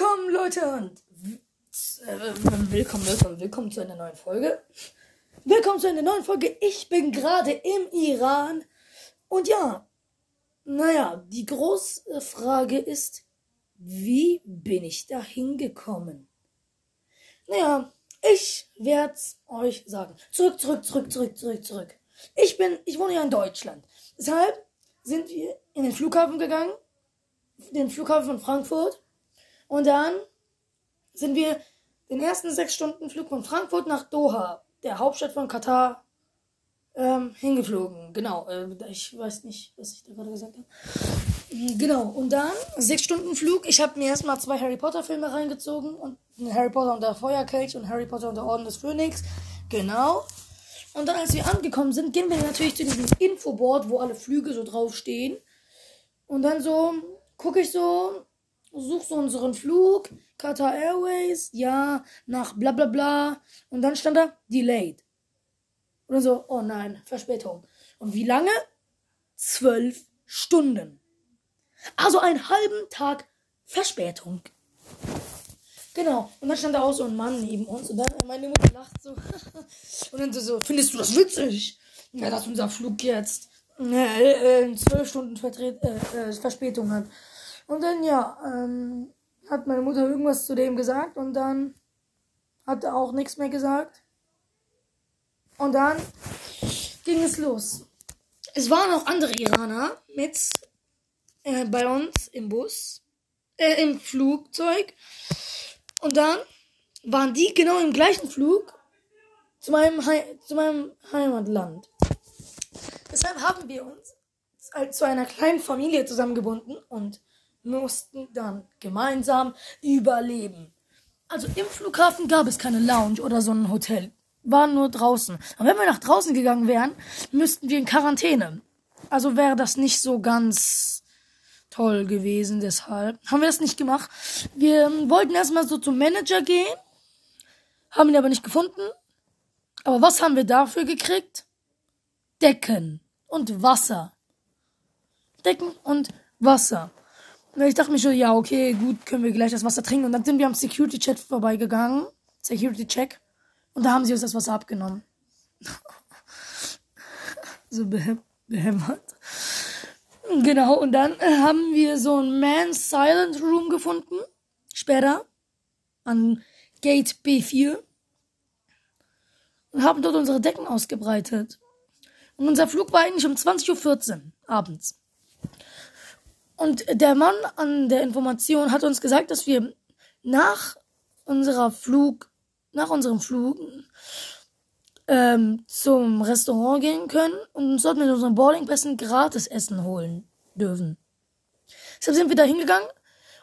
Willkommen, Leute, und äh, willkommen, willkommen, willkommen zu einer neuen Folge. Willkommen zu einer neuen Folge. Ich bin gerade im Iran. Und ja, naja, die große Frage ist, wie bin ich da hingekommen? Naja, ich werd's euch sagen. Zurück, zurück, zurück, zurück, zurück, zurück. Ich bin, ich wohne ja in Deutschland. Deshalb sind wir in den Flughafen gegangen, den Flughafen von Frankfurt. Und dann sind wir den ersten sechs Stunden Flug von Frankfurt nach Doha, der Hauptstadt von Katar, ähm, hingeflogen. Genau, äh, ich weiß nicht, was ich da gerade gesagt habe. Genau, und dann sechs Stunden Flug. Ich habe mir erstmal zwei Harry Potter Filme reingezogen und Harry Potter und der Feuerkelch und Harry Potter und der Orden des Phönix. Genau. Und dann, als wir angekommen sind, gehen wir natürlich zu diesem Infoboard, wo alle Flüge so draufstehen. Und dann so gucke ich so, such so unseren Flug, Qatar Airways, ja, nach bla bla bla. Und dann stand da delayed. Und dann so, oh nein, Verspätung. Und wie lange? Zwölf Stunden. Also einen halben Tag Verspätung. Genau. Und dann stand da auch so ein Mann neben uns und dann meine Mutter lacht so. und dann so, findest du das witzig? Ja, dass unser Flug jetzt äh, äh, zwölf Stunden Vertret äh, äh, Verspätung hat. Und dann, ja, ähm, hat meine Mutter irgendwas zu dem gesagt und dann hat er auch nichts mehr gesagt. Und dann ging es los. Es waren auch andere Iraner mit äh, bei uns im Bus, äh, im Flugzeug. Und dann waren die genau im gleichen Flug zu meinem, He zu meinem Heimatland. Deshalb haben wir uns zu einer kleinen Familie zusammengebunden und mussten dann gemeinsam überleben. Also im Flughafen gab es keine Lounge oder so ein Hotel. Waren nur draußen. Und wenn wir nach draußen gegangen wären, müssten wir in Quarantäne. Also wäre das nicht so ganz toll gewesen. Deshalb haben wir das nicht gemacht. Wir wollten erstmal so zum Manager gehen. Haben ihn aber nicht gefunden. Aber was haben wir dafür gekriegt? Decken und Wasser. Decken und Wasser. Ich dachte mir schon, ja, okay, gut, können wir gleich das Wasser trinken. Und dann sind wir am Security-Chat vorbeigegangen. Security-Check. Und da haben sie uns das Wasser abgenommen. so behämmert. Genau, und dann äh, haben wir so ein Man's Silent Room gefunden. Später. An Gate B4. Und haben dort unsere Decken ausgebreitet. Und unser Flug war eigentlich um 20.14 Uhr abends. Und der Mann an der Information hat uns gesagt, dass wir nach unserer Flug, nach unserem Flug ähm, zum Restaurant gehen können und uns dort mit unseren Boardingpässen gratis Essen holen dürfen. Deshalb sind wir da hingegangen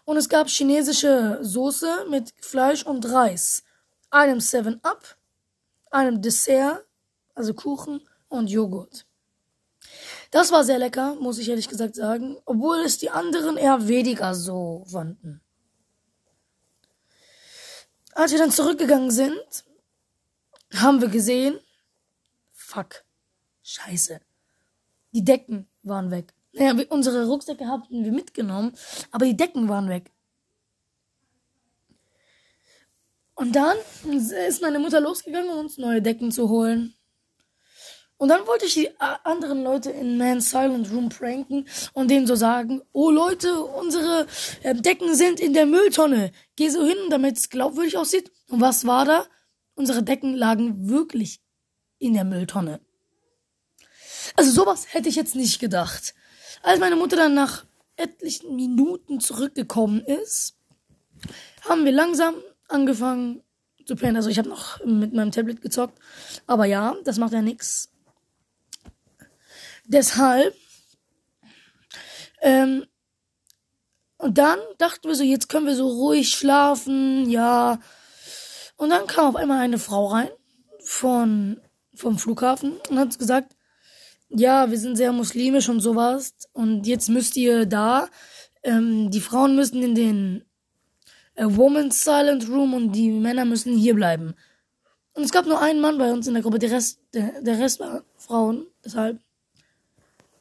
und es gab chinesische Soße mit Fleisch und Reis, einem 7-Up, einem Dessert, also Kuchen und Joghurt. Das war sehr lecker, muss ich ehrlich gesagt sagen, obwohl es die anderen eher weniger so fanden. Als wir dann zurückgegangen sind, haben wir gesehen, fuck, scheiße, die Decken waren weg. Naja, unsere Rucksäcke hatten wir mitgenommen, aber die Decken waren weg. Und dann ist meine Mutter losgegangen, um uns neue Decken zu holen. Und dann wollte ich die anderen Leute in Man's Silent Room pranken und denen so sagen, oh Leute, unsere äh, Decken sind in der Mülltonne. Geh so hin, damit es glaubwürdig aussieht. Und was war da? Unsere Decken lagen wirklich in der Mülltonne. Also sowas hätte ich jetzt nicht gedacht. Als meine Mutter dann nach etlichen Minuten zurückgekommen ist, haben wir langsam angefangen zu pennen. Also ich habe noch mit meinem Tablet gezockt. Aber ja, das macht ja nichts. Deshalb. Ähm, und dann dachten wir so, jetzt können wir so ruhig schlafen, ja. Und dann kam auf einmal eine Frau rein von vom Flughafen und hat gesagt, ja, wir sind sehr muslimisch und sowas und jetzt müsst ihr da, ähm, die Frauen müssen in den äh, Woman's Silent Room und die Männer müssen hier bleiben. Und es gab nur einen Mann bei uns in der Gruppe, der Rest, der, der Rest war Frauen, deshalb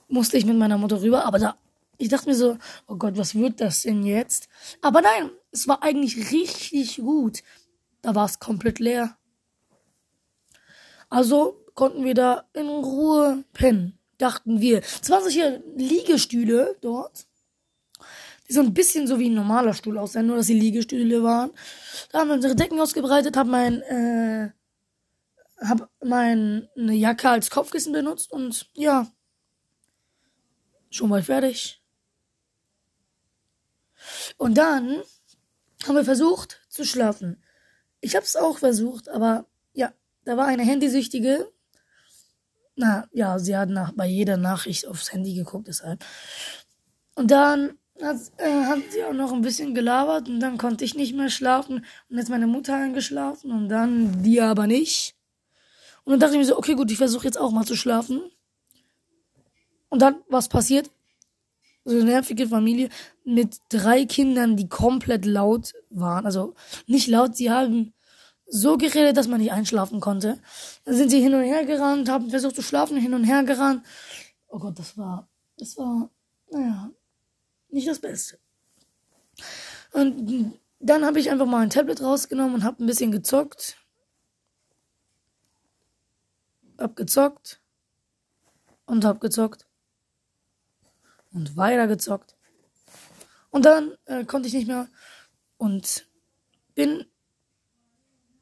musste ich mit meiner Mutter rüber, aber da Ich dachte mir so, oh Gott, was wird das denn jetzt? Aber nein, es war eigentlich richtig gut. Da war es komplett leer. Also konnten wir da in Ruhe pennen, dachten wir. Es waren solche Liegestühle dort, die so ein bisschen so wie ein normaler Stuhl aussehen, nur dass sie Liegestühle waren. Da haben wir unsere Decken ausgebreitet, haben mein, äh, hab meine Jacke als Kopfkissen benutzt und ja, schon mal fertig. Und dann haben wir versucht zu schlafen. Ich habe es auch versucht, aber ja, da war eine Handysüchtige. Na, ja, sie hat nach, bei jeder Nachricht aufs Handy geguckt, deshalb. Und dann hat, äh, hat sie auch noch ein bisschen gelabert und dann konnte ich nicht mehr schlafen und jetzt meine Mutter eingeschlafen und dann die aber nicht. Und dann dachte ich mir so, okay, gut, ich versuche jetzt auch mal zu schlafen. Und dann, was passiert? So eine nervige Familie mit drei Kindern, die komplett laut waren. Also nicht laut, sie haben so geredet, dass man nicht einschlafen konnte. Dann sind sie hin und her gerannt, haben versucht zu schlafen, hin und her gerannt. Oh Gott, das war, das war, naja, nicht das Beste. Und dann habe ich einfach mal ein Tablet rausgenommen und habe ein bisschen gezockt. Hab gezockt und hab gezockt und weiter gezockt. Und dann äh, konnte ich nicht mehr und bin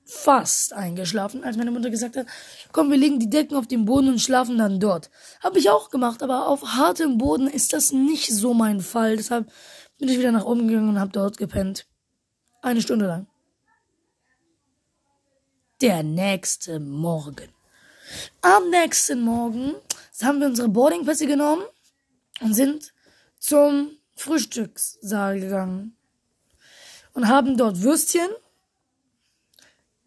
fast eingeschlafen, als meine Mutter gesagt hat, komm, wir legen die Decken auf den Boden und schlafen dann dort. Habe ich auch gemacht, aber auf hartem Boden ist das nicht so mein Fall. Deshalb bin ich wieder nach oben gegangen und habe dort gepennt. Eine Stunde lang. Der nächste Morgen. Am nächsten Morgen haben wir unsere Boardingpässe genommen und sind zum Frühstückssaal gegangen und haben dort Würstchen,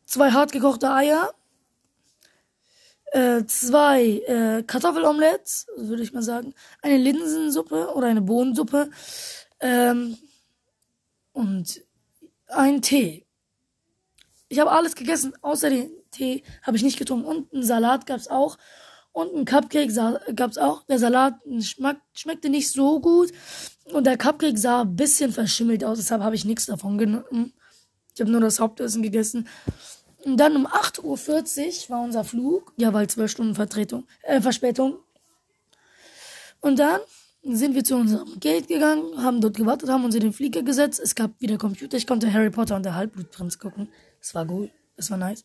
zwei hartgekochte Eier, äh, zwei äh, Kartoffelomelettes, würde ich mal sagen, eine Linsensuppe oder eine Bohnensuppe ähm, und ein Tee. Ich habe alles gegessen, außer den Tee habe ich nicht getrunken. Und einen Salat gab's auch. Und ein Cupcake gab's auch. Der Salat schmack, schmeckte nicht so gut. Und der Cupcake sah ein bisschen verschimmelt aus, deshalb habe ich nichts davon genommen. Ich habe nur das Hauptessen gegessen. Und dann um 8.40 Uhr war unser Flug. Ja, weil 12 Stunden Vertretung, äh, Verspätung. Und dann sind wir zu unserem Gate gegangen, haben dort gewartet, haben uns in den Flieger gesetzt. Es gab wieder Computer. Ich konnte Harry Potter und der Halbblutprinz gucken. Das war gut. Das war nice.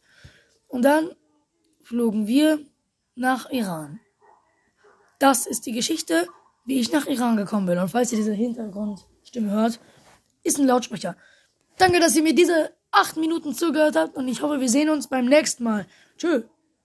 Und dann flogen wir nach Iran. Das ist die Geschichte, wie ich nach Iran gekommen bin. Und falls ihr diese Hintergrundstimme hört, ist ein Lautsprecher. Danke, dass ihr mir diese acht Minuten zugehört habt und ich hoffe, wir sehen uns beim nächsten Mal. Tschüss.